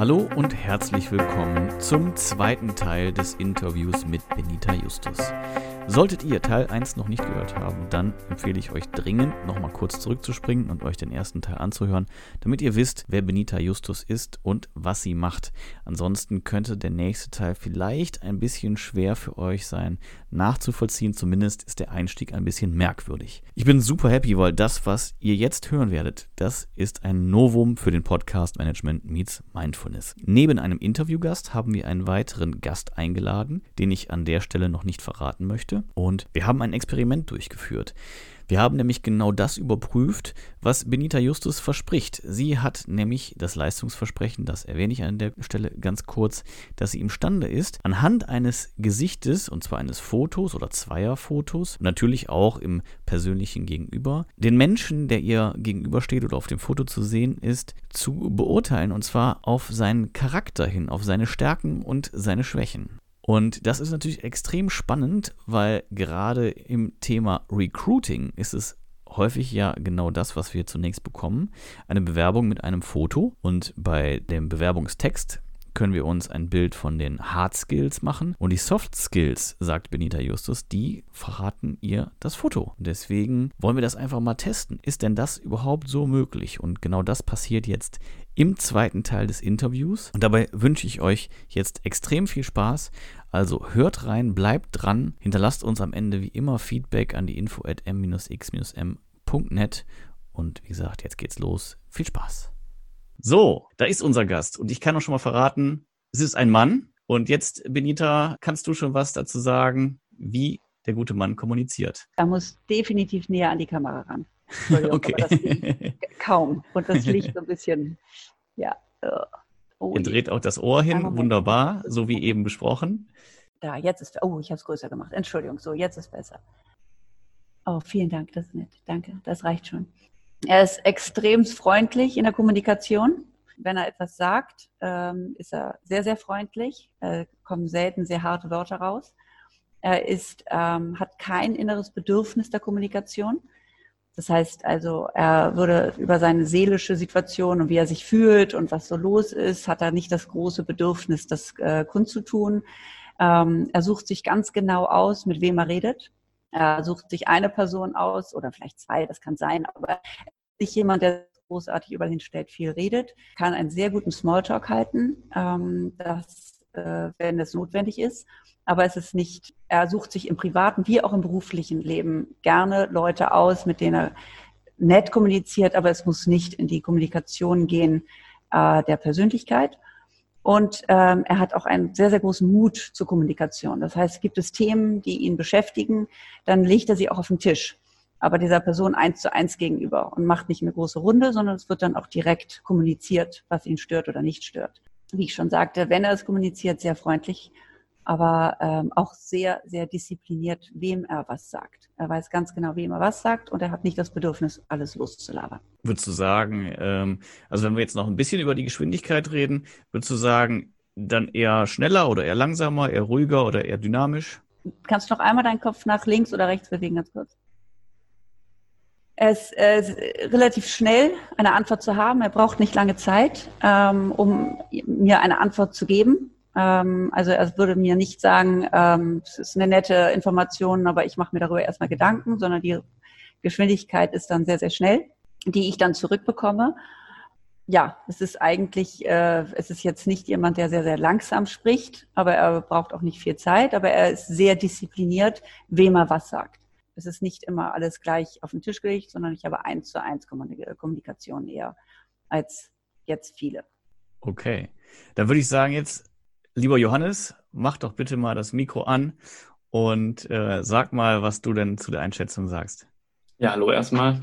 Hallo und herzlich willkommen zum zweiten Teil des Interviews mit Benita Justus. Solltet ihr Teil 1 noch nicht gehört haben, dann empfehle ich euch dringend, nochmal kurz zurückzuspringen und euch den ersten Teil anzuhören, damit ihr wisst, wer Benita Justus ist und was sie macht. Ansonsten könnte der nächste Teil vielleicht ein bisschen schwer für euch sein nachzuvollziehen. Zumindest ist der Einstieg ein bisschen merkwürdig. Ich bin super happy, weil das, was ihr jetzt hören werdet, das ist ein Novum für den Podcast Management Meets Mindfulness. Neben einem Interviewgast haben wir einen weiteren Gast eingeladen, den ich an der Stelle noch nicht verraten möchte. Und wir haben ein Experiment durchgeführt. Wir haben nämlich genau das überprüft, was Benita Justus verspricht. Sie hat nämlich das Leistungsversprechen, das erwähne ich an der Stelle ganz kurz, dass sie imstande ist, anhand eines Gesichtes, und zwar eines Fotos oder zweier Fotos, natürlich auch im persönlichen Gegenüber, den Menschen, der ihr gegenübersteht oder auf dem Foto zu sehen ist, zu beurteilen, und zwar auf seinen Charakter hin, auf seine Stärken und seine Schwächen. Und das ist natürlich extrem spannend, weil gerade im Thema Recruiting ist es häufig ja genau das, was wir zunächst bekommen. Eine Bewerbung mit einem Foto und bei dem Bewerbungstext können wir uns ein Bild von den Hard Skills machen und die Soft Skills, sagt Benita Justus, die verraten ihr das Foto. Deswegen wollen wir das einfach mal testen. Ist denn das überhaupt so möglich? Und genau das passiert jetzt im zweiten Teil des Interviews. Und dabei wünsche ich euch jetzt extrem viel Spaß. Also hört rein, bleibt dran, hinterlasst uns am Ende wie immer Feedback an die info at m-x-m.net. Und wie gesagt, jetzt geht's los. Viel Spaß. So, da ist unser Gast. Und ich kann auch schon mal verraten, es ist ein Mann. Und jetzt, Benita, kannst du schon was dazu sagen, wie der gute Mann kommuniziert? Er muss definitiv näher an die Kamera ran. Okay. kaum. Und das Licht so ein bisschen, ja. Oh, Ihr dreht auch das Ohr hin, wunderbar, so wie eben besprochen. Da, jetzt ist, oh, ich habe es größer gemacht. Entschuldigung, so, jetzt ist besser. Oh, vielen Dank, das ist nett. Danke, das reicht schon. Er ist extrem freundlich in der Kommunikation. Wenn er etwas sagt, ähm, ist er sehr, sehr freundlich. Äh, kommen selten sehr harte Wörter raus. Er ist, ähm, hat kein inneres Bedürfnis der Kommunikation. Das heißt also, er würde über seine seelische Situation und wie er sich fühlt und was so los ist, hat er nicht das große Bedürfnis, das äh, kundzutun. Ähm, er sucht sich ganz genau aus, mit wem er redet. Er sucht sich eine Person aus oder vielleicht zwei, das kann sein, aber nicht jemand, der großartig überall hinstellt, viel redet, kann einen sehr guten Smalltalk halten, ähm, das, äh, wenn das notwendig ist. Aber es ist nicht, er sucht sich im privaten wie auch im beruflichen Leben gerne Leute aus, mit denen er nett kommuniziert, aber es muss nicht in die Kommunikation gehen äh, der Persönlichkeit. Und ähm, er hat auch einen sehr, sehr großen Mut zur Kommunikation. Das heißt, gibt es Themen, die ihn beschäftigen, dann legt er sie auch auf den Tisch. Aber dieser Person eins zu eins gegenüber und macht nicht eine große Runde, sondern es wird dann auch direkt kommuniziert, was ihn stört oder nicht stört. Wie ich schon sagte, wenn er es kommuniziert, sehr freundlich, aber ähm, auch sehr, sehr diszipliniert, wem er was sagt. Er weiß ganz genau, wem er was sagt und er hat nicht das Bedürfnis, alles loszulabern. Würdest du sagen, ähm, also wenn wir jetzt noch ein bisschen über die Geschwindigkeit reden, würdest du sagen, dann eher schneller oder eher langsamer, eher ruhiger oder eher dynamisch? Kannst du noch einmal deinen Kopf nach links oder rechts bewegen, ganz kurz? Er ist, äh, relativ schnell, eine Antwort zu haben. Er braucht nicht lange Zeit, ähm, um mir eine Antwort zu geben. Ähm, also er würde mir nicht sagen, ähm, es ist eine nette Information, aber ich mache mir darüber erstmal Gedanken, sondern die Geschwindigkeit ist dann sehr, sehr schnell, die ich dann zurückbekomme. Ja, es ist eigentlich, äh, es ist jetzt nicht jemand, der sehr, sehr langsam spricht, aber er braucht auch nicht viel Zeit, aber er ist sehr diszipliniert, wem er was sagt. Es ist nicht immer alles gleich auf den Tisch gelegt, sondern ich habe eins zu eins Kommunikation eher als jetzt viele. Okay. Dann würde ich sagen, jetzt Lieber Johannes, mach doch bitte mal das Mikro an und äh, sag mal, was du denn zu der Einschätzung sagst. Ja, hallo erstmal.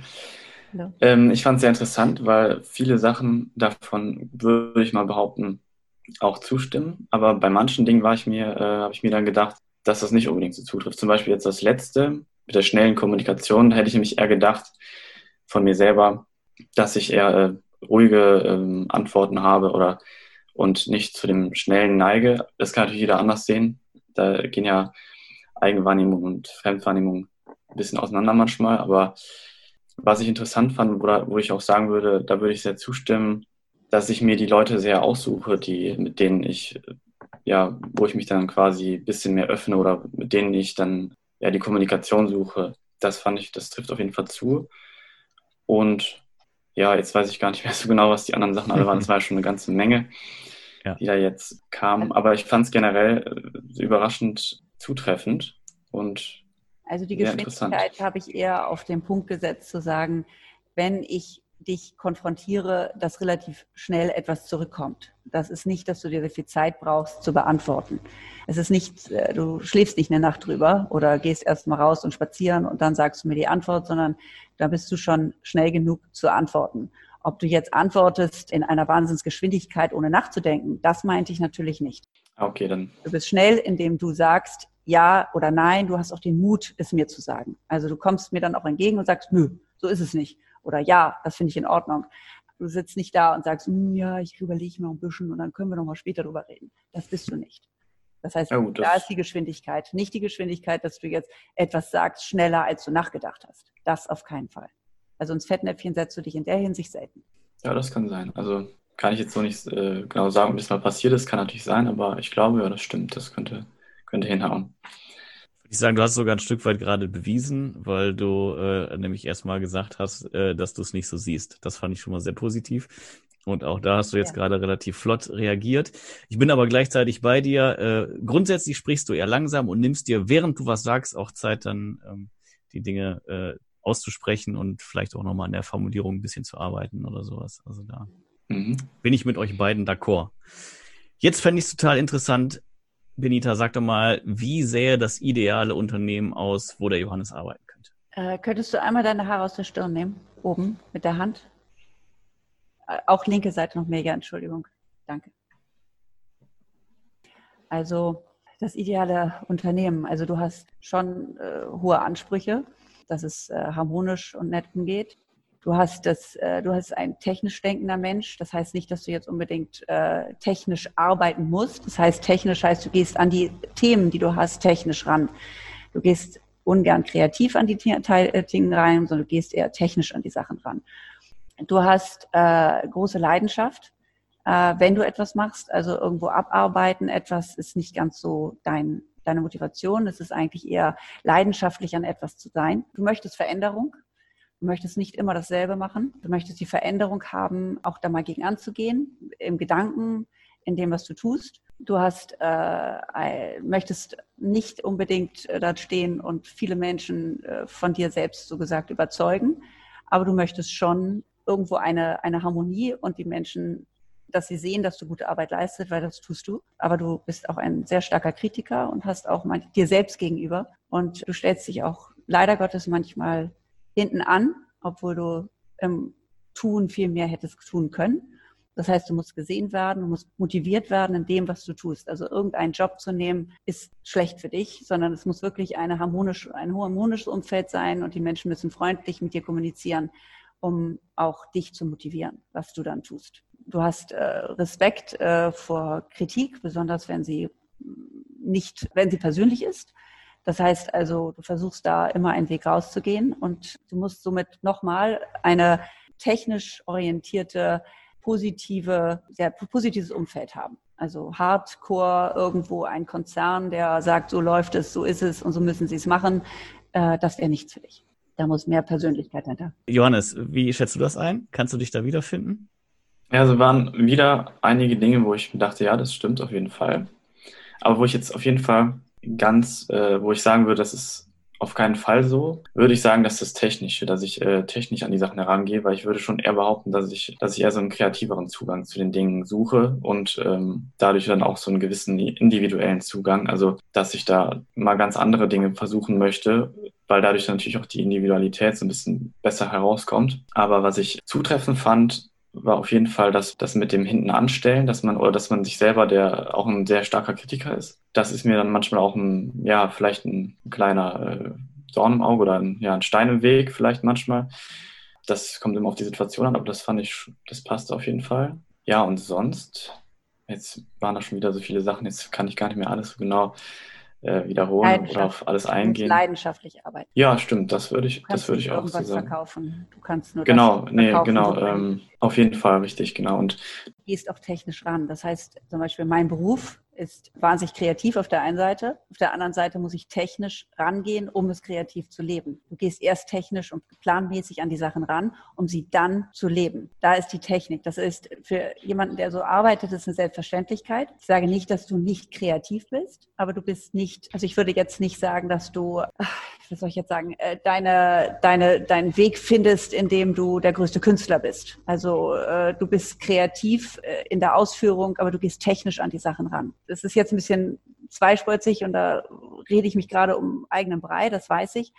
Hallo. Ähm, ich fand es sehr interessant, weil viele Sachen davon würde ich mal behaupten, auch zustimmen. Aber bei manchen Dingen war ich mir, äh, habe ich mir dann gedacht, dass das nicht unbedingt so zutrifft. Zum Beispiel jetzt das letzte mit der schnellen Kommunikation hätte ich nämlich eher gedacht von mir selber, dass ich eher äh, ruhige ähm, Antworten habe oder und nicht zu dem schnellen neige. Das kann natürlich jeder anders sehen. Da gehen ja Eigenwahrnehmung und Fremdwahrnehmung ein bisschen auseinander manchmal. Aber was ich interessant fand, oder wo ich auch sagen würde, da würde ich sehr zustimmen, dass ich mir die Leute sehr aussuche, die, mit denen ich, ja, wo ich mich dann quasi ein bisschen mehr öffne oder mit denen ich dann ja die Kommunikation suche. Das fand ich, das trifft auf jeden Fall zu. Und ja, jetzt weiß ich gar nicht mehr so genau, was die anderen Sachen alle waren. Es war schon eine ganze Menge, ja. die da jetzt kamen. Aber ich fand es generell äh, überraschend zutreffend und also die Geschwindigkeit habe ich eher auf den Punkt gesetzt, zu sagen, wenn ich dich konfrontiere, dass relativ schnell etwas zurückkommt. Das ist nicht, dass du dir sehr viel Zeit brauchst zu beantworten. Es ist nicht, äh, du schläfst nicht eine Nacht drüber oder gehst erst mal raus und spazieren und dann sagst du mir die Antwort, sondern da bist du schon schnell genug zu antworten. Ob du jetzt antwortest in einer Wahnsinnsgeschwindigkeit, ohne nachzudenken, das meinte ich natürlich nicht. Okay, dann. Du bist schnell, indem du sagst ja oder nein. Du hast auch den Mut, es mir zu sagen. Also du kommst mir dann auch entgegen und sagst, nö, so ist es nicht oder ja, das finde ich in Ordnung. Du sitzt nicht da und sagst, hm, ja, ich überlege mal ein bisschen und dann können wir noch mal später drüber reden. Das bist du nicht. Das heißt, ja, gut, da ist die Geschwindigkeit. Nicht die Geschwindigkeit, dass du jetzt etwas sagst, schneller als du nachgedacht hast. Das auf keinen Fall. Also ins Fettnäpfchen setzt du dich in der Hinsicht selten. Ja, das kann sein. Also kann ich jetzt so nicht äh, genau sagen, ob das mal passiert ist, kann natürlich sein, aber ich glaube, ja, das stimmt. Das könnte, könnte hinhauen ich sagen, du hast sogar ein Stück weit gerade bewiesen, weil du äh, nämlich erstmal gesagt hast, äh, dass du es nicht so siehst. Das fand ich schon mal sehr positiv. Und auch da hast du jetzt ja. gerade relativ flott reagiert. Ich bin aber gleichzeitig bei dir. Äh, grundsätzlich sprichst du eher langsam und nimmst dir, während du was sagst, auch Zeit, dann ähm, die Dinge äh, auszusprechen und vielleicht auch nochmal an der Formulierung ein bisschen zu arbeiten oder sowas. Also da mhm. bin ich mit euch beiden d'accord. Jetzt fände ich es total interessant, Benita, sag doch mal, wie sähe das ideale Unternehmen aus, wo der Johannes arbeiten könnte? Äh, könntest du einmal deine Haare aus der Stirn nehmen, oben mit der Hand? Äh, auch linke Seite noch mehr, ja, Entschuldigung. Danke. Also das ideale Unternehmen. Also du hast schon äh, hohe Ansprüche, dass es äh, harmonisch und nett umgeht. Du hast das, äh, du hast ein technisch denkender Mensch. Das heißt nicht, dass du jetzt unbedingt äh, technisch arbeiten musst. Das heißt, technisch heißt, du gehst an die Themen, die du hast, technisch ran. Du gehst ungern kreativ an die äh, Dinge rein, sondern du gehst eher technisch an die Sachen ran. Du hast äh, große Leidenschaft, äh, wenn du etwas machst, also irgendwo abarbeiten, etwas ist nicht ganz so dein, deine Motivation. Es ist eigentlich eher leidenschaftlich an etwas zu sein. Du möchtest Veränderung. Du möchtest nicht immer dasselbe machen. Du möchtest die Veränderung haben, auch da mal gegen anzugehen, im Gedanken, in dem, was du tust. Du hast, äh, möchtest nicht unbedingt äh, dort stehen und viele Menschen äh, von dir selbst so gesagt überzeugen, aber du möchtest schon irgendwo eine, eine Harmonie und die Menschen, dass sie sehen, dass du gute Arbeit leistest, weil das tust du. Aber du bist auch ein sehr starker Kritiker und hast auch mal dir selbst gegenüber und du stellst dich auch leider Gottes manchmal hinten an, obwohl du im Tun viel mehr hättest tun können. Das heißt, du musst gesehen werden, du musst motiviert werden in dem, was du tust. Also irgendeinen Job zu nehmen, ist schlecht für dich, sondern es muss wirklich eine harmonisch, ein harmonisches Umfeld sein und die Menschen müssen freundlich mit dir kommunizieren, um auch dich zu motivieren, was du dann tust. Du hast äh, Respekt äh, vor Kritik, besonders wenn sie nicht, wenn sie persönlich ist. Das heißt also, du versuchst da immer einen Weg rauszugehen und du musst somit nochmal eine technisch orientierte, positive, sehr positives Umfeld haben. Also Hardcore irgendwo ein Konzern, der sagt, so läuft es, so ist es und so müssen sie es machen, äh, das wäre nichts für dich. Da muss mehr Persönlichkeit hinter. Johannes, wie schätzt du das ein? Kannst du dich da wiederfinden? Ja, also waren wieder einige Dinge, wo ich dachte, ja, das stimmt auf jeden Fall. Aber wo ich jetzt auf jeden Fall ganz, äh, wo ich sagen würde, das ist auf keinen Fall so, würde ich sagen, dass das Technische, dass ich äh, technisch an die Sachen herangehe, weil ich würde schon eher behaupten, dass ich, dass ich eher so einen kreativeren Zugang zu den Dingen suche und ähm, dadurch dann auch so einen gewissen individuellen Zugang, also dass ich da mal ganz andere Dinge versuchen möchte, weil dadurch natürlich auch die Individualität so ein bisschen besser herauskommt. Aber was ich zutreffend fand, war auf jeden Fall das, das mit dem hinten anstellen, dass man oder dass man sich selber, der auch ein sehr starker Kritiker ist. Das ist mir dann manchmal auch ein, ja, vielleicht ein kleiner äh, Dorn im Auge oder ein, ja, ein Stein im Weg, vielleicht manchmal. Das kommt immer auf die Situation an, aber das fand ich, das passt auf jeden Fall. Ja, und sonst, jetzt waren da schon wieder so viele Sachen, jetzt kann ich gar nicht mehr alles so genau äh, wiederholen oder auf alles eingehen. leidenschaftlich arbeiten. Ja, stimmt, das würde ich, das würde ich auch so sagen. verkaufen. Du kannst nur genau, das nee, genau, ähm, auf jeden Fall richtig, genau. Und du gehst auch technisch ran. Das heißt, zum Beispiel mein Beruf ist wahnsinnig kreativ auf der einen Seite. Auf der anderen Seite muss ich technisch rangehen, um es kreativ zu leben. Du gehst erst technisch und planmäßig an die Sachen ran, um sie dann zu leben. Da ist die Technik. Das ist für jemanden, der so arbeitet, ist eine Selbstverständlichkeit. Ich sage nicht, dass du nicht kreativ bist, aber du bist nicht, also ich würde jetzt nicht sagen, dass du, was soll ich jetzt sagen, äh, deine, deine, deinen Weg findest, indem du der größte Künstler bist. Also äh, du bist kreativ äh, in der Ausführung, aber du gehst technisch an die Sachen ran das ist jetzt ein bisschen zweispurtig und da rede ich mich gerade um eigenen Brei, das weiß ich.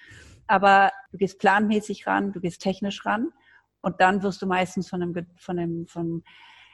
Aber du gehst planmäßig ran, du gehst technisch ran und dann wirst du meistens von einem, von einem, von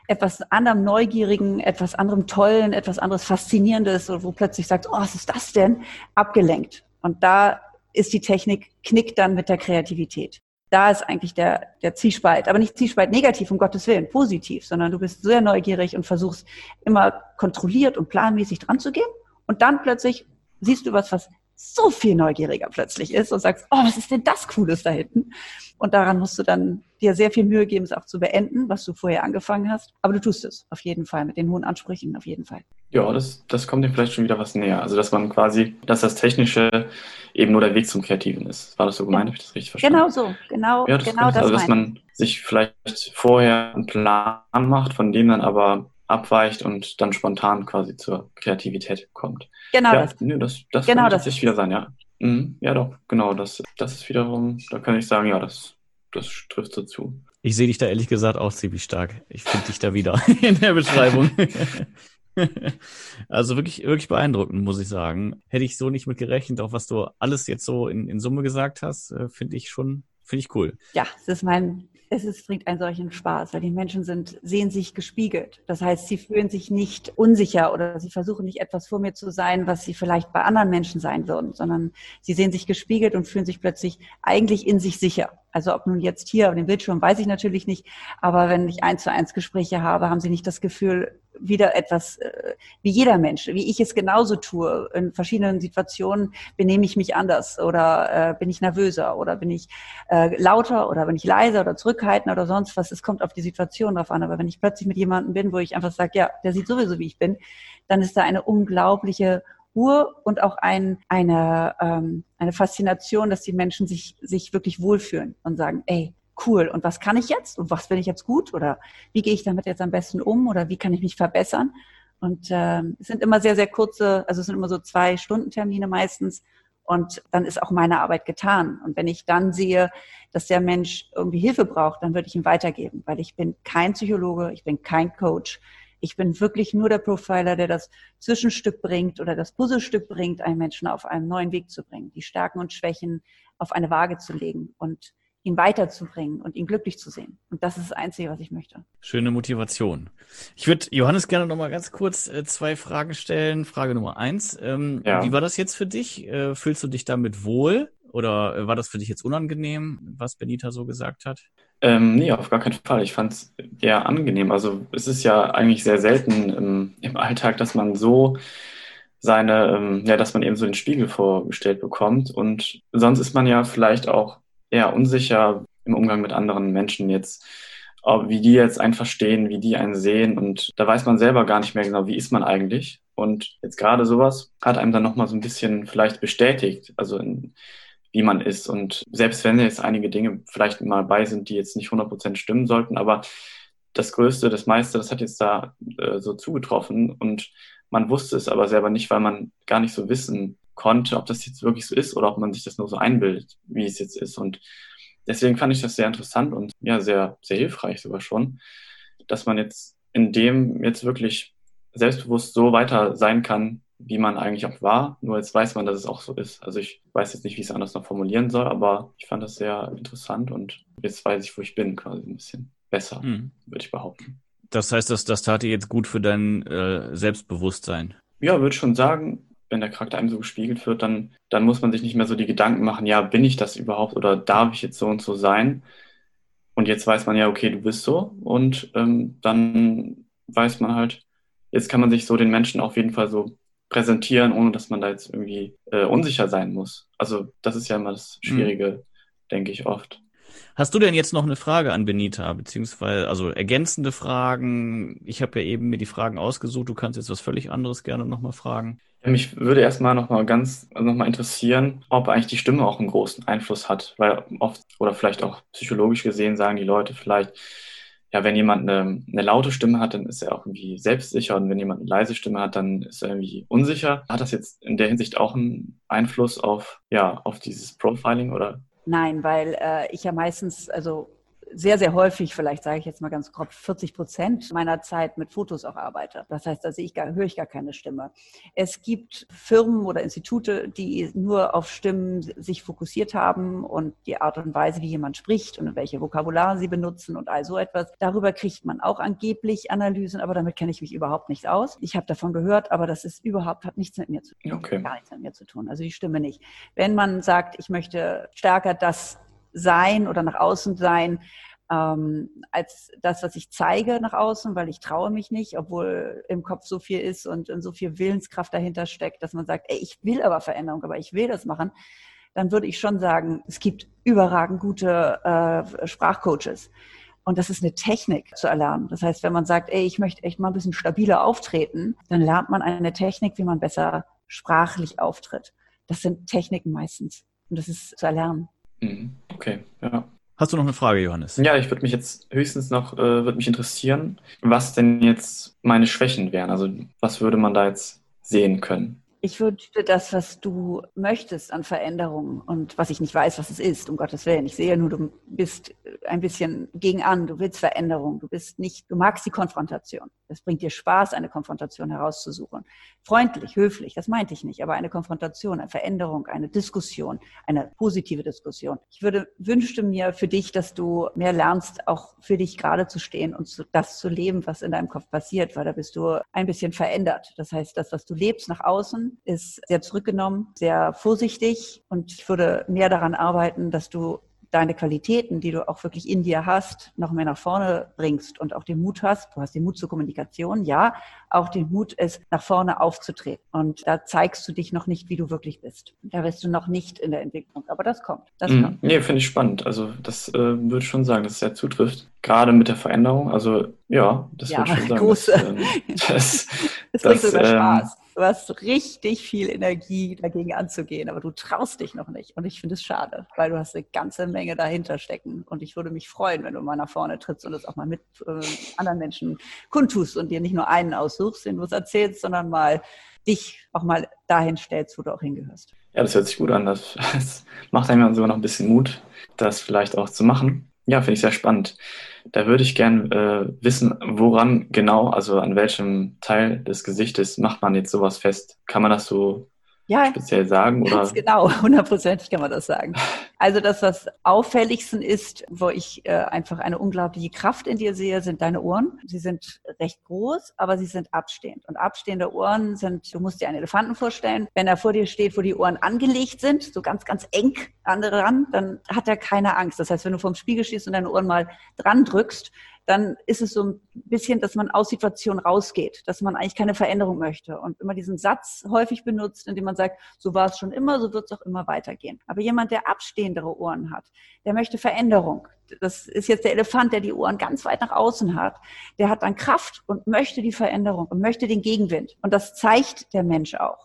etwas anderem Neugierigen, etwas anderem Tollen, etwas anderes Faszinierendes, wo plötzlich sagst, oh, was ist das denn? Abgelenkt. Und da ist die Technik, knickt dann mit der Kreativität da ist eigentlich der, der Zielspalt. Aber nicht Zielspalt negativ, um Gottes Willen, positiv, sondern du bist sehr neugierig und versuchst immer kontrolliert und planmäßig dran zu gehen. Und dann plötzlich siehst du was, was so viel neugieriger plötzlich ist und sagst, oh, was ist denn das Cooles da hinten? Und daran musst du dann dir sehr viel Mühe geben, es auch zu beenden, was du vorher angefangen hast. Aber du tust es auf jeden Fall, mit den hohen Ansprüchen auf jeden Fall. Ja, das, das kommt dir vielleicht schon wieder was näher. Also, dass man quasi, dass das Technische eben nur der Weg zum Kreativen ist. War das so gemeint? Ja. Habe ich das richtig verstanden? Genau so, genau, ja, das genau das. Also, dass man sich vielleicht vorher einen Plan macht, von dem dann aber abweicht und dann spontan quasi zur Kreativität kommt. Genau ja, das. Nee, das, das genau das sich wieder sein, ja. Mhm, ja, doch, genau. Das, das ist wiederum, da kann ich sagen, ja, das, das trifft so zu. Ich sehe dich da ehrlich gesagt auch ziemlich stark. Ich finde dich da wieder in der Beschreibung. also wirklich, wirklich beeindruckend, muss ich sagen. Hätte ich so nicht mit gerechnet, auch was du alles jetzt so in, in Summe gesagt hast, äh, finde ich schon, finde ich cool. Ja, es ist mein es ist, bringt einen solchen Spaß, weil die Menschen sind, sehen sich gespiegelt. Das heißt, sie fühlen sich nicht unsicher oder sie versuchen nicht etwas vor mir zu sein, was sie vielleicht bei anderen Menschen sein würden, sondern sie sehen sich gespiegelt und fühlen sich plötzlich eigentlich in sich sicher. Also ob nun jetzt hier auf dem Bildschirm, weiß ich natürlich nicht, aber wenn ich eins zu eins Gespräche habe, haben sie nicht das Gefühl, wieder etwas äh, wie jeder Mensch, wie ich es genauso tue. In verschiedenen Situationen benehme ich mich anders oder äh, bin ich nervöser oder bin ich äh, lauter oder bin ich leiser oder zurückhaltender oder sonst was. Es kommt auf die Situation drauf an. Aber wenn ich plötzlich mit jemandem bin, wo ich einfach sage, ja, der sieht sowieso wie ich bin, dann ist da eine unglaubliche Ruhe und auch ein, eine, ähm, eine Faszination, dass die Menschen sich, sich wirklich wohlfühlen und sagen, ey, cool, und was kann ich jetzt? Und was bin ich jetzt gut? Oder wie gehe ich damit jetzt am besten um? Oder wie kann ich mich verbessern? Und äh, es sind immer sehr, sehr kurze, also es sind immer so zwei Stunden Termine meistens. Und dann ist auch meine Arbeit getan. Und wenn ich dann sehe, dass der Mensch irgendwie Hilfe braucht, dann würde ich ihm weitergeben, weil ich bin kein Psychologe, ich bin kein Coach. Ich bin wirklich nur der Profiler, der das Zwischenstück bringt oder das Puzzlestück bringt, einen Menschen auf einen neuen Weg zu bringen, die Stärken und Schwächen auf eine Waage zu legen und ihn weiterzubringen und ihn glücklich zu sehen. Und das ist das Einzige, was ich möchte. Schöne Motivation. Ich würde Johannes gerne noch mal ganz kurz äh, zwei Fragen stellen. Frage Nummer eins. Ähm, ja. Wie war das jetzt für dich? Äh, fühlst du dich damit wohl? Oder äh, war das für dich jetzt unangenehm, was Benita so gesagt hat? Ähm, nee, auf gar keinen Fall. Ich fand es eher angenehm. Also es ist ja eigentlich sehr selten im, im Alltag, dass man so seine, ähm, ja, dass man eben so den Spiegel vorgestellt bekommt. Und sonst ist man ja vielleicht auch eher unsicher im Umgang mit anderen Menschen jetzt, wie die jetzt einen verstehen, wie die einen sehen. Und da weiß man selber gar nicht mehr genau, wie ist man eigentlich. Und jetzt gerade sowas hat einem dann nochmal so ein bisschen vielleicht bestätigt, also in, wie man ist. Und selbst wenn jetzt einige Dinge vielleicht mal bei sind, die jetzt nicht 100% stimmen sollten, aber das Größte, das meiste, das hat jetzt da äh, so zugetroffen. Und man wusste es aber selber nicht, weil man gar nicht so wissen konnte, ob das jetzt wirklich so ist oder ob man sich das nur so einbildet, wie es jetzt ist. Und deswegen fand ich das sehr interessant und ja, sehr, sehr hilfreich sogar schon, dass man jetzt in dem jetzt wirklich selbstbewusst so weiter sein kann, wie man eigentlich auch war. Nur jetzt weiß man, dass es auch so ist. Also ich weiß jetzt nicht, wie ich es anders noch formulieren soll, aber ich fand das sehr interessant und jetzt weiß ich, wo ich bin, quasi ein bisschen besser, mhm. würde ich behaupten. Das heißt, das, das tat dir jetzt gut für dein äh, Selbstbewusstsein? Ja, würde schon sagen wenn der Charakter einem so gespiegelt wird, dann, dann muss man sich nicht mehr so die Gedanken machen, ja, bin ich das überhaupt oder darf ich jetzt so und so sein? Und jetzt weiß man ja, okay, du bist so. Und ähm, dann weiß man halt, jetzt kann man sich so den Menschen auf jeden Fall so präsentieren, ohne dass man da jetzt irgendwie äh, unsicher sein muss. Also das ist ja immer das mhm. Schwierige, mhm. denke ich oft. Hast du denn jetzt noch eine Frage an Benita, beziehungsweise also ergänzende Fragen? Ich habe ja eben mir die Fragen ausgesucht. Du kannst jetzt was völlig anderes gerne nochmal fragen. Mich würde erstmal nochmal ganz nochmal interessieren, ob eigentlich die Stimme auch einen großen Einfluss hat, weil oft oder vielleicht auch psychologisch gesehen sagen die Leute vielleicht, ja, wenn jemand eine, eine laute Stimme hat, dann ist er auch irgendwie selbstsicher und wenn jemand eine leise Stimme hat, dann ist er irgendwie unsicher. Hat das jetzt in der Hinsicht auch einen Einfluss auf, ja, auf dieses Profiling oder? Nein, weil äh, ich ja meistens, also sehr, sehr häufig, vielleicht sage ich jetzt mal ganz grob, 40 Prozent meiner Zeit mit Fotos auch arbeite. Das heißt, da sehe ich gar, höre ich gar keine Stimme. Es gibt Firmen oder Institute, die nur auf Stimmen sich fokussiert haben und die Art und Weise, wie jemand spricht und welche Vokabular sie benutzen und all so etwas. Darüber kriegt man auch angeblich Analysen, aber damit kenne ich mich überhaupt nicht aus. Ich habe davon gehört, aber das ist überhaupt, hat nichts mit mir zu tun. Okay. Gar nichts mit mir zu tun. Also die Stimme nicht. Wenn man sagt, ich möchte stärker das sein oder nach außen sein, ähm, als das, was ich zeige nach außen, weil ich traue mich nicht, obwohl im Kopf so viel ist und, und so viel Willenskraft dahinter steckt, dass man sagt, ey, ich will aber Veränderung, aber ich will das machen, dann würde ich schon sagen, es gibt überragend gute äh, Sprachcoaches. Und das ist eine Technik zu erlernen. Das heißt, wenn man sagt, ey, ich möchte echt mal ein bisschen stabiler auftreten, dann lernt man eine Technik, wie man besser sprachlich auftritt. Das sind Techniken meistens. Und das ist zu erlernen. Mhm. Okay, ja. Hast du noch eine Frage, Johannes? Ja, ich würde mich jetzt höchstens noch, äh, würde mich interessieren, was denn jetzt meine Schwächen wären. Also was würde man da jetzt sehen können? Ich wünschte das, was du möchtest an Veränderungen und was ich nicht weiß, was es ist, um Gottes Willen. Ich sehe nur, du bist ein bisschen gegen an, du willst Veränderung, du bist nicht, du magst die Konfrontation. Es bringt dir Spaß, eine Konfrontation herauszusuchen. Freundlich, höflich, das meinte ich nicht, aber eine Konfrontation, eine Veränderung, eine Diskussion, eine positive Diskussion. Ich würde, wünschte mir für dich, dass du mehr lernst, auch für dich gerade zu stehen und zu, das zu leben, was in deinem Kopf passiert, weil da bist du ein bisschen verändert. Das heißt, das, was du lebst nach außen, ist sehr zurückgenommen, sehr vorsichtig und ich würde mehr daran arbeiten, dass du deine Qualitäten, die du auch wirklich in dir hast, noch mehr nach vorne bringst und auch den Mut hast. Du hast den Mut zur Kommunikation, ja, auch den Mut, es nach vorne aufzutreten. Und da zeigst du dich noch nicht, wie du wirklich bist. Da bist du noch nicht in der Entwicklung, aber das kommt. Das mm, kommt. Nee, finde ich spannend. Also das äh, würde ich schon sagen, dass es sehr zutrifft. Gerade mit der Veränderung. Also ja, das ja, würde ich schon sagen. Große. Das, ähm, das, das bringt sogar ähm, Spaß. Du hast richtig viel Energie, dagegen anzugehen, aber du traust dich noch nicht. Und ich finde es schade, weil du hast eine ganze Menge dahinter stecken. Und ich würde mich freuen, wenn du mal nach vorne trittst und es auch mal mit äh, anderen Menschen kundtust und dir nicht nur einen aussuchst, den du es erzählst, sondern mal dich auch mal dahin stellst, wo du auch hingehörst. Ja, das hört sich gut an. Das, das macht einem sogar noch ein bisschen Mut, das vielleicht auch zu machen. Ja, finde ich sehr spannend. Da würde ich gern äh, wissen, woran genau, also an welchem Teil des Gesichtes macht man jetzt sowas fest? Kann man das so ja, speziell sagen? Oder? Ganz genau, hundertprozentig kann man das sagen. Also das, was auffälligsten ist, wo ich äh, einfach eine unglaubliche Kraft in dir sehe, sind deine Ohren. Sie sind recht groß, aber sie sind abstehend. Und abstehende Ohren sind, du musst dir einen Elefanten vorstellen, wenn er vor dir steht, wo die Ohren angelegt sind, so ganz, ganz eng an dran, dann hat er keine Angst. Das heißt, wenn du vorm Spiegel stehst und deine Ohren mal dran drückst, dann ist es so ein bisschen, dass man aus Situationen rausgeht, dass man eigentlich keine Veränderung möchte und immer diesen Satz häufig benutzt, indem man sagt, so war es schon immer, so wird es auch immer weitergehen. Aber jemand, der abstehendere Ohren hat, der möchte Veränderung. Das ist jetzt der Elefant, der die Ohren ganz weit nach außen hat. Der hat dann Kraft und möchte die Veränderung und möchte den Gegenwind. Und das zeigt der Mensch auch.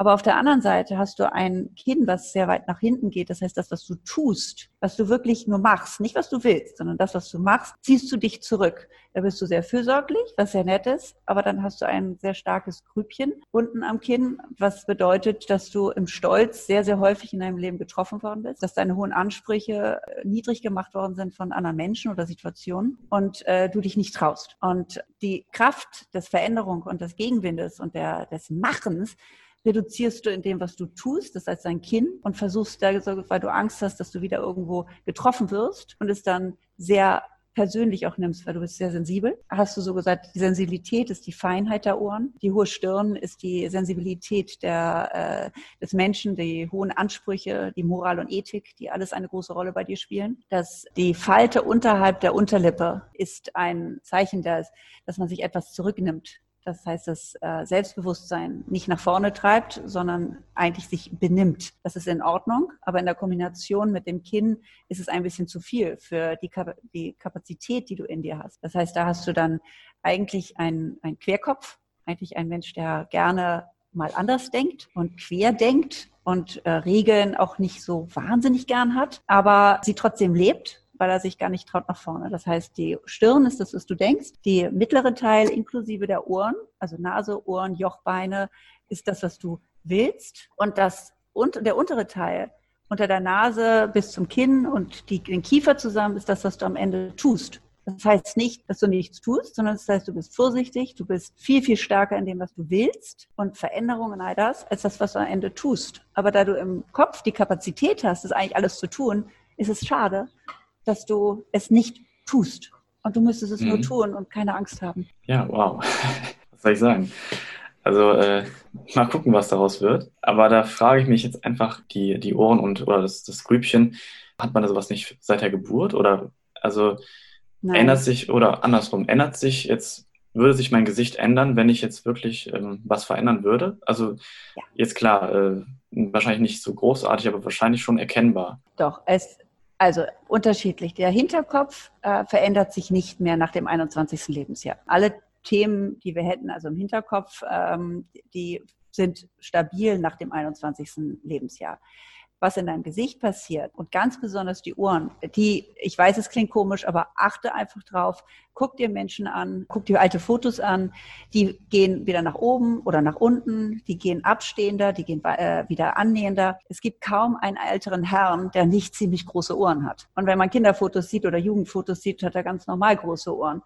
Aber auf der anderen Seite hast du ein Kinn, was sehr weit nach hinten geht. Das heißt, das, was du tust, was du wirklich nur machst, nicht was du willst, sondern das, was du machst, ziehst du dich zurück. Da bist du sehr fürsorglich, was sehr nett ist, aber dann hast du ein sehr starkes Grübchen unten am Kinn, was bedeutet, dass du im Stolz sehr, sehr häufig in deinem Leben getroffen worden bist, dass deine hohen Ansprüche äh, niedrig gemacht worden sind von anderen Menschen oder Situationen und äh, du dich nicht traust. Und die Kraft des Veränderung und des Gegenwindes und der, des Machens reduzierst du in dem, was du tust, das heißt dein Kinn, und versuchst weil du Angst hast, dass du wieder irgendwo getroffen wirst und es dann sehr persönlich auch nimmst, weil du bist sehr sensibel. Hast du so gesagt, die Sensibilität ist die Feinheit der Ohren, die hohe Stirn ist die Sensibilität der, äh, des Menschen, die hohen Ansprüche, die Moral und Ethik, die alles eine große Rolle bei dir spielen. Das, die Falte unterhalb der Unterlippe ist ein Zeichen, dass, dass man sich etwas zurücknimmt, Das heißt, das äh, Selbstbewusstsein nicht nach vorne treibt, sondern eigentlich sich benimmt. Das ist in Ordnung, aber in der Kombination mit dem Kinn ist es ein bisschen zu viel für die, die Kapazität, die du in dir hast. Das heißt, da hast du dann eigentlich einen, einen Querkopf, eigentlich ein Mensch, der gerne mal anders denkt und quer denkt und äh, Regeln auch nicht so wahnsinnig gern hat, aber sie trotzdem lebt weil er sich gar nicht traut nach vorne. Das heißt, die Stirn ist das, was du denkst. Die mittlere Teil inklusive der Ohren, also Nase, Ohren, Jochbeine, ist das, was du willst. Und das und der untere Teil unter der Nase bis zum Kinn und die, den Kiefer zusammen ist das, was du am Ende tust. Das heißt nicht, dass du nichts tust, sondern das heißt, du bist vorsichtig, du bist viel, viel stärker in dem, was du willst und Veränderungen all das, als das, was du am Ende tust. Aber da du im Kopf die Kapazität hast, das eigentlich alles zu tun, ist es schade, dass du es nicht tust. Und du müsstest es mhm. nur tun und keine Angst haben. Ja, wow. Was soll ich sagen? Also äh, mal gucken, was daraus wird. Aber da frage ich mich jetzt einfach, die, die Ohren und oder das, das Grübchen, hat man da sowas nicht seit der Geburt? Oder also Nein. ändert sich oder andersrum, ändert sich jetzt, würde sich mein Gesicht ändern, wenn ich jetzt wirklich ähm, was verändern würde? Also ja. jetzt klar, äh, wahrscheinlich nicht so großartig, aber wahrscheinlich schon erkennbar. Doch, es also unterschiedlich. Der Hinterkopf äh, verändert sich nicht mehr nach dem 21. Lebensjahr. Alle Themen, die wir hätten, also im Hinterkopf, ähm, die sind stabil nach dem 21. Lebensjahr was in deinem Gesicht passiert und ganz besonders die Ohren, die, ich weiß, es klingt komisch, aber achte einfach drauf, guck dir Menschen an, guck dir alte Fotos an, die gehen wieder nach oben oder nach unten, die gehen abstehender, die gehen äh, wieder annähender. Es gibt kaum einen älteren Herrn, der nicht ziemlich große Ohren hat. Und wenn man Kinderfotos sieht oder Jugendfotos sieht, hat er ganz normal große Ohren.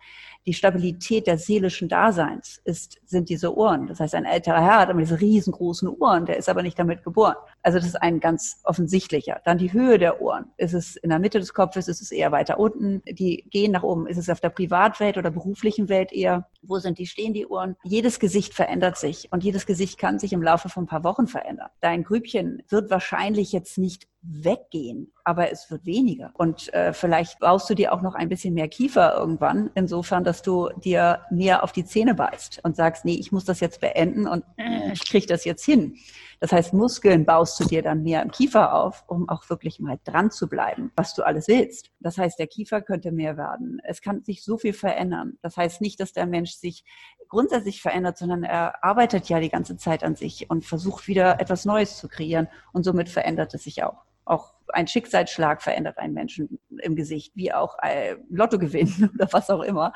Die Stabilität des seelischen Daseins ist, sind diese Ohren. Das heißt, ein älterer Herr hat immer diese riesengroßen Ohren, der ist aber nicht damit geboren. Also das ist ein ganz offensichtlicher. Dann die Höhe der Ohren. Ist es in der Mitte des Kopfes, ist es eher weiter unten? Die gehen nach oben. Ist es auf der Privatwelt oder beruflichen Welt eher? Wo sind die, stehen die Ohren? Jedes Gesicht verändert sich und jedes Gesicht kann sich im Laufe von ein paar Wochen verändern. Dein Grübchen wird wahrscheinlich jetzt nicht weggehen, aber es wird weniger. Und äh, vielleicht baust du dir auch noch ein bisschen mehr Kiefer irgendwann, insofern, dass du dir mehr auf die Zähne beißt und sagst, nee, ich muss das jetzt beenden und äh, ich kriege das jetzt hin. Das heißt, Muskeln baust du dir dann mehr im Kiefer auf, um auch wirklich mal dran zu bleiben, was du alles willst. Das heißt, der Kiefer könnte mehr werden. Es kann sich so viel verändern. Das heißt nicht, dass der Mensch sich grundsätzlich verändert, sondern er arbeitet ja die ganze Zeit an sich und versucht wieder etwas Neues zu kreieren und somit verändert es sich auch. Auch ein Schicksalsschlag verändert einen Menschen im Gesicht, wie auch ein Lottogewinn oder was auch immer.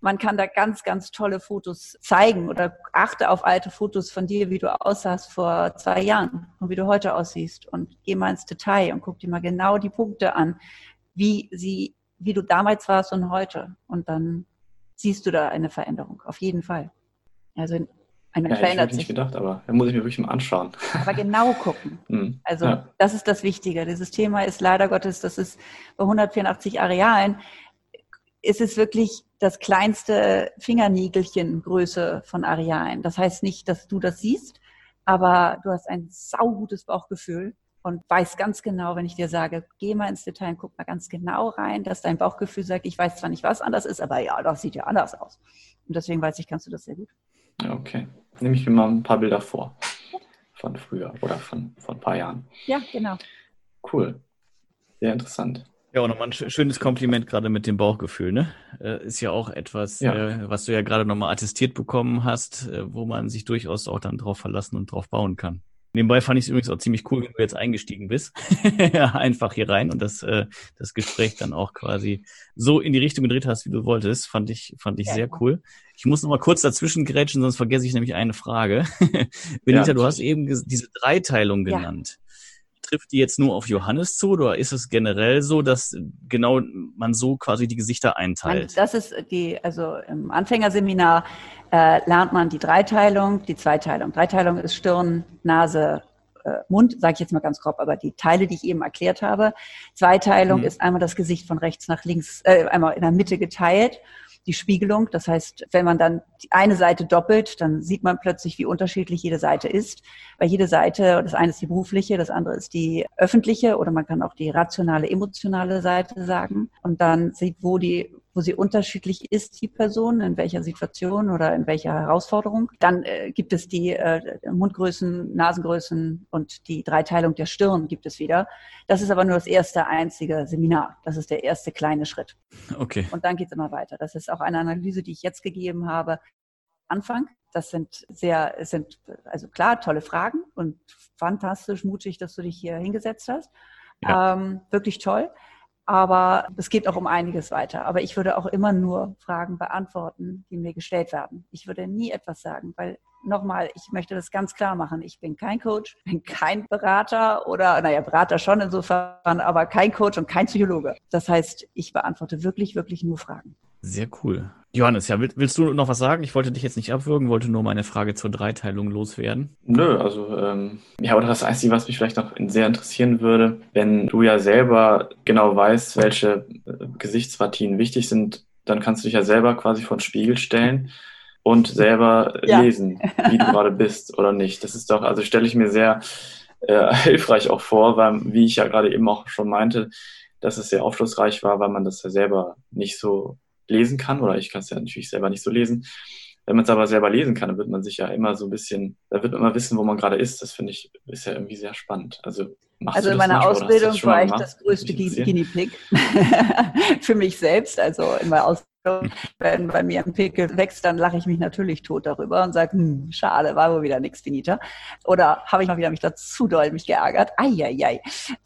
Man kann da ganz, ganz tolle Fotos zeigen oder achte auf alte Fotos von dir, wie du aussahst vor zwei Jahren und wie du heute aussiehst und geh mal ins Detail und guck dir mal genau die Punkte an, wie sie, wie du damals warst und heute. Und dann siehst du da eine Veränderung, auf jeden Fall. Also ja, verändert sich. Ich nicht gedacht, aber da muss ich mir wirklich mal anschauen. Aber genau gucken. Hm. Also ja. das ist das Wichtige. Dieses Thema ist leider Gottes, das ist bei 184 Arealen, ist es wirklich das kleinste Fingernägelchen Größe von Arealen. Das heißt nicht, dass du das siehst, aber du hast ein saugutes Bauchgefühl und weißt ganz genau, wenn ich dir sage, geh mal ins Detail und guck mal ganz genau rein, dass dein Bauchgefühl sagt, ich weiß zwar nicht, was anders ist, aber ja, das sieht ja anders aus. Und deswegen weiß ich, kannst du das sehr gut. Okay. Nehme ich mir mal ein paar Bilder vor. Von früher oder von, von ein paar Jahren. Ja, genau. Cool. Sehr interessant. Ja, auch nochmal ein schönes Kompliment gerade mit dem Bauchgefühl, ne? Äh, ist ja auch etwas, ja. Äh, was du ja gerade nochmal attestiert bekommen hast, äh, wo man sich durchaus auch dann drauf verlassen und drauf bauen kann. Nebenbei fand ich es übrigens auch ziemlich cool, wenn du jetzt eingestiegen bist. Einfach hier rein und das, äh, das Gespräch dann auch quasi so in die Richtung gedreht hast, wie du wolltest. Fand ich, fand ich ja, sehr cool. Ich muss noch mal kurz dazwischen grätschen, sonst vergesse ich nämlich eine Frage. Benita, ja, du hast eben diese Dreiteilung genannt. Ja trifft die jetzt nur auf Johannes zu oder ist es generell so, dass genau man so quasi die Gesichter einteilt? Das ist die, also im Anfängerseminar äh, lernt man die Dreiteilung, die Zweiteilung. Dreiteilung ist Stirn, Nase, äh, Mund, sage ich jetzt mal ganz grob, aber die Teile, die ich eben erklärt habe. Zweiteilung mhm. ist einmal das Gesicht von rechts nach links, äh, einmal in der Mitte geteilt die Spiegelung. Das heißt, wenn man dann die eine Seite doppelt, dann sieht man plötzlich, wie unterschiedlich jede Seite ist. Weil jede Seite, das eine ist die berufliche, das andere ist die öffentliche oder man kann auch die rationale, emotionale Seite sagen. Und dann sieht, wo die wo sie unterschiedlich ist, die Person, in welcher Situation oder in welcher Herausforderung. Dann äh, gibt es die äh, Mundgrößen, Nasengrößen und die Dreiteilung der Stirn gibt es wieder. Das ist aber nur das erste einzige Seminar. Das ist der erste kleine Schritt. Okay. Und dann geht es immer weiter. Das ist auch eine Analyse, die ich jetzt gegeben habe. Anfang. Das sind sehr, sind also klar tolle Fragen und fantastisch mutig, dass du dich hier hingesetzt hast. Ja. Ähm, wirklich toll. Aber es geht auch um einiges weiter. Aber ich würde auch immer nur Fragen beantworten, die mir gestellt werden. Ich würde nie etwas sagen, weil nochmal, ich möchte das ganz klar machen. Ich bin kein Coach, bin kein Berater oder, naja, Berater schon insofern, aber kein Coach und kein Psychologe. Das heißt, ich beantworte wirklich, wirklich nur Fragen. Sehr cool. Johannes, ja, willst du noch was sagen? Ich wollte dich jetzt nicht abwürgen, wollte nur meine Frage zur Dreiteilung loswerden. Nö, also ähm, ja, oder das Einzige, was mich vielleicht noch sehr interessieren würde, wenn du ja selber genau weißt, welche äh, Gesichtspartien wichtig sind, dann kannst du dich ja selber quasi vor den Spiegel stellen und selber ja. lesen, wie du gerade bist oder nicht. Das ist doch, also stelle ich mir sehr äh, hilfreich auch vor, weil, wie ich ja gerade eben auch schon meinte, dass es sehr aufschlussreich war, weil man das ja selber nicht so lesen kann, oder ich kann es ja natürlich selber nicht so lesen. Wenn man es aber selber lesen kann, dann wird man sich ja immer so ein bisschen, da wird man immer wissen, wo man gerade ist. Das finde ich, ist ja irgendwie sehr spannend. Also, also in meiner Ausbildung war ich das größte Guinea Pig für mich selbst. Also in meiner Ausbildung wenn bei mir ein Pickel wächst, dann lache ich mich natürlich tot darüber und sage, hm, schade, war wohl wieder nichts, Finita. Oder habe ich mal wieder mich dazu doll mich geärgert, eieiei,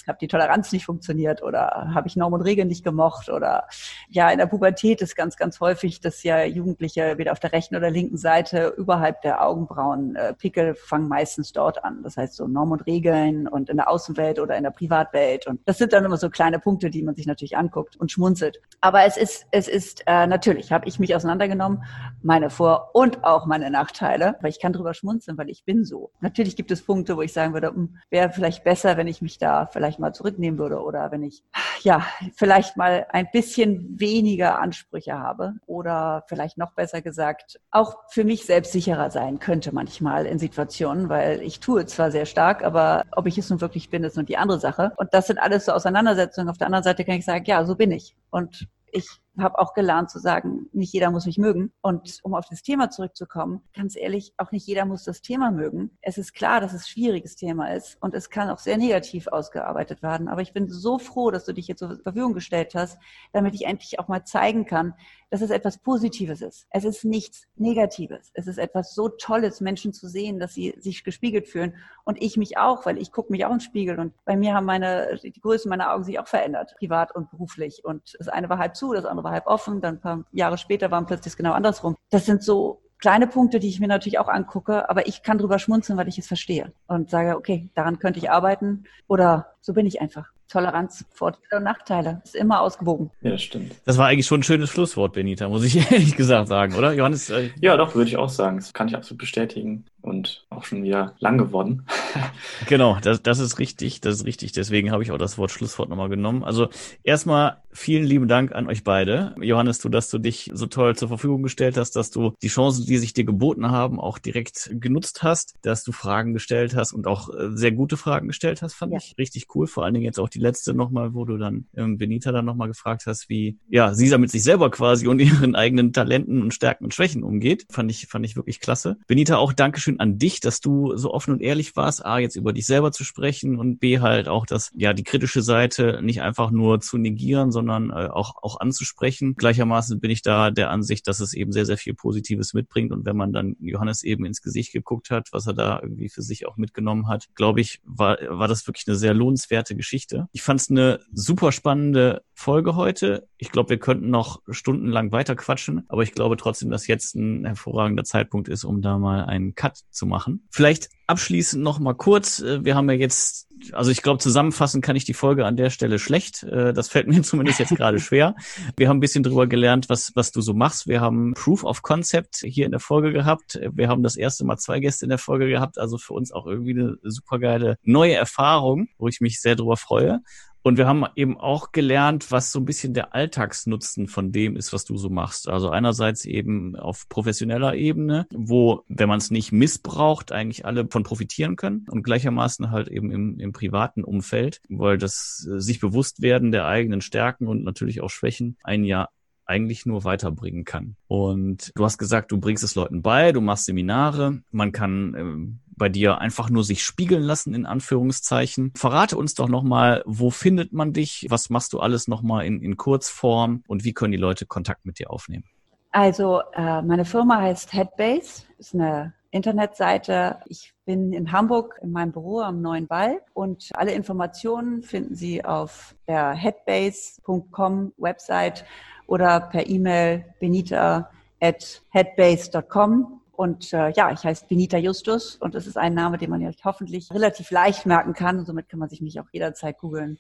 habe die Toleranz nicht funktioniert oder habe ich Norm und Regeln nicht gemocht oder ja, in der Pubertät ist ganz, ganz häufig, dass ja Jugendliche wieder auf der rechten oder linken Seite überhalb der Augenbrauen, äh, Pickel fangen meistens dort an. Das heißt so Norm und Regeln und in der Außenwelt oder in der Privatwelt und das sind dann immer so kleine Punkte, die man sich natürlich anguckt und schmunzelt. Aber es ist, es ist äh, natürlich habe ich mich auseinandergenommen, meine Vor- und auch meine Nachteile, weil ich kann drüber schmunzeln, weil ich bin so. Natürlich gibt es Punkte, wo ich sagen würde, hm, wäre vielleicht besser, wenn ich mich da vielleicht mal zurücknehmen würde oder wenn ich, ja, vielleicht mal ein bisschen weniger Ansprüche habe oder vielleicht noch besser gesagt, auch für mich selbst sicherer sein könnte manchmal in Situationen, weil ich tue zwar sehr stark, aber ob ich es nun wirklich bin, ist nun die andere Sache. Und das sind alles so Auseinandersetzungen. Auf der anderen Seite kann ich sagen, ja, so bin ich. Und ich habe auch gelernt zu sagen, nicht jeder muss mich mögen. Und um auf das Thema zurückzukommen, ganz ehrlich, auch nicht jeder muss das Thema mögen. Es ist klar, dass es ein schwieriges Thema ist und es kann auch sehr negativ ausgearbeitet werden. Aber ich bin so froh, dass du dich jetzt zur Verfügung gestellt hast, damit ich endlich auch mal zeigen kann, dass es etwas Positives ist. Es ist nichts Negatives. Es ist etwas so Tolles, Menschen zu sehen, dass sie sich gespiegelt fühlen. Und ich mich auch, weil ich gucke mich auch im Spiegel und bei mir haben meine, die Größe meiner Augen sich auch verändert, privat und beruflich. Und das eine war halb zu, das andere war halb offen. Dann ein paar Jahre später waren plötzlich genau andersrum. Das sind so kleine Punkte, die ich mir natürlich auch angucke, aber ich kann drüber schmunzeln, weil ich es verstehe und sage, okay, daran könnte ich arbeiten oder so bin ich einfach. Toleranz, Vorteile und Nachteile. Ist immer ausgewogen. Ja, das stimmt. Das war eigentlich schon ein schönes Schlusswort, Benita, muss ich ehrlich gesagt sagen, oder? Johannes? Äh ja, doch, würde ich auch sagen. Das kann ich absolut bestätigen und auch schon wieder lang geworden. genau, das, das ist richtig, das ist richtig. Deswegen habe ich auch das Wort Schlusswort nochmal genommen. Also erstmal vielen lieben Dank an euch beide. Johannes, du, dass du dich so toll zur Verfügung gestellt hast, dass du die Chancen, die sich dir geboten haben, auch direkt genutzt hast, dass du Fragen gestellt hast und auch äh, sehr gute Fragen gestellt hast, fand ja. ich richtig cool. Vor allen Dingen jetzt auch die letzte nochmal, wo du dann ähm, Benita dann nochmal gefragt hast, wie ja sie mit sich selber quasi und ihren eigenen Talenten und Stärken und Schwächen umgeht. Fand ich, fand ich wirklich klasse. Benita, auch Dankeschön an dich, dass du so offen und ehrlich warst, A, jetzt über dich selber zu sprechen und B, halt auch das, ja, die kritische Seite nicht einfach nur zu negieren, sondern äh, auch, auch anzusprechen. Gleichermaßen bin ich da der Ansicht, dass es eben sehr, sehr viel Positives mitbringt und wenn man dann Johannes eben ins Gesicht geguckt hat, was er da irgendwie für sich auch mitgenommen hat, glaube ich, war, war das wirklich eine sehr lohnenswerte Geschichte. Ich fand es eine super spannende Folge heute. Ich glaube, wir könnten noch stundenlang weiter quatschen, aber ich glaube trotzdem, dass jetzt ein hervorragender Zeitpunkt ist, um da mal einen Cut zu machen. Vielleicht abschließend noch mal kurz. Äh, wir haben ja jetzt, also ich glaube, zusammenfassen kann ich die Folge an der Stelle schlecht. Äh, das fällt mir zumindest jetzt gerade schwer. Wir haben ein bisschen drüber gelernt, was, was du so machst. Wir haben Proof of Concept hier in der Folge gehabt. Wir haben das erste Mal zwei Gäste in der Folge gehabt. Also für uns auch irgendwie eine supergeile neue Erfahrung, wo ich mich sehr drüber freue. Und wir haben eben auch gelernt, was so ein bisschen der Alltagsnutzen von dem ist, was du so machst. Also einerseits eben auf professioneller Ebene, wo, wenn man es nicht missbraucht, eigentlich alle von profitieren können und gleichermaßen halt eben im, im privaten Umfeld, weil das äh, sich bewusst werden der eigenen Stärken und natürlich auch Schwächen ein Jahr eigentlich nur weiterbringen kann. Und du hast gesagt, du bringst es Leuten bei, du machst Seminare, man kann ähm, bei dir einfach nur sich spiegeln lassen, in Anführungszeichen. Verrate uns doch nochmal, wo findet man dich? Was machst du alles nochmal in, in Kurzform? Und wie können die Leute Kontakt mit dir aufnehmen? Also, äh, meine Firma heißt Headbase, ist eine Internetseite. Ich bin in Hamburg in meinem Büro am Neuen Wall und alle Informationen finden Sie auf der headbase.com Website oder per E-Mail benita at headbase.com. Und äh, ja, ich heiße Benita Justus und das ist ein Name, den man ja hoffentlich relativ leicht merken kann. Und somit kann man sich mich auch jederzeit googeln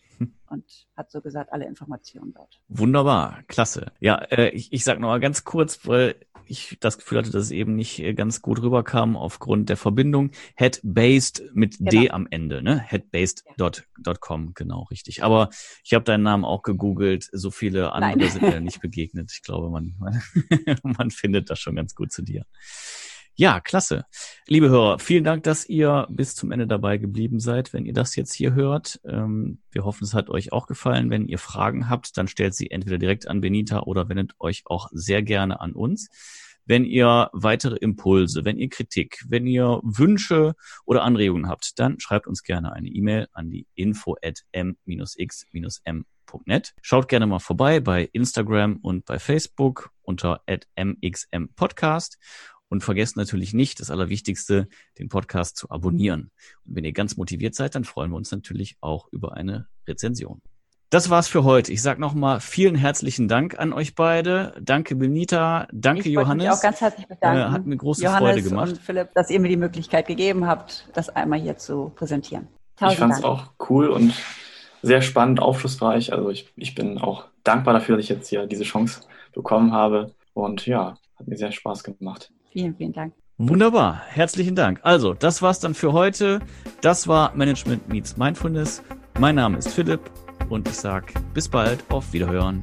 und hat so gesagt alle Informationen dort. Wunderbar, klasse. Ja, äh, ich, ich sage noch mal ganz kurz, weil ich das Gefühl hatte, dass es eben nicht äh, ganz gut rüberkam aufgrund der Verbindung. Headbased mit genau. D am Ende, ne? Headbased.com, ja. genau, richtig. Aber ich habe deinen Namen auch gegoogelt. So viele andere Nein. sind mir nicht begegnet. Ich glaube, man, man, man findet das schon ganz gut zu dir. Ja, klasse. Liebe Hörer, vielen Dank, dass ihr bis zum Ende dabei geblieben seid, wenn ihr das jetzt hier hört. Ähm, wir hoffen, es hat euch auch gefallen. Wenn ihr Fragen habt, dann stellt sie entweder direkt an Benita oder wendet euch auch sehr gerne an uns. Wenn ihr weitere Impulse, wenn ihr Kritik, wenn ihr Wünsche oder Anregungen habt, dann schreibt uns gerne eine E-Mail an die info at m-x-m.net. Schaut gerne mal vorbei bei Instagram und bei Facebook unter mxmpodcast und vergesst natürlich nicht, das Allerwichtigste, den Podcast zu abonnieren. Und wenn ihr ganz motiviert seid, dann freuen wir uns natürlich auch über eine Rezension. Das war's für heute. Ich sage nochmal vielen herzlichen Dank an euch beide. Danke Benita, danke ich Johannes. Ich auch ganz herzlich bedanken. Äh, hat mir große Johannes Freude gemacht. Und Philipp, dass ihr mir die Möglichkeit gegeben habt, das einmal hier zu präsentieren. Tausend ich fand es auch cool und sehr spannend, aufschlussreich. Also ich, ich bin auch dankbar dafür, dass ich jetzt hier diese Chance bekommen habe. Und ja, hat mir sehr Spaß gemacht. Vielen, vielen Dank. Wunderbar, herzlichen Dank. Also, das war's dann für heute. Das war Management Meets Mindfulness. Mein Name ist Philipp und ich sage bis bald, auf Wiederhören.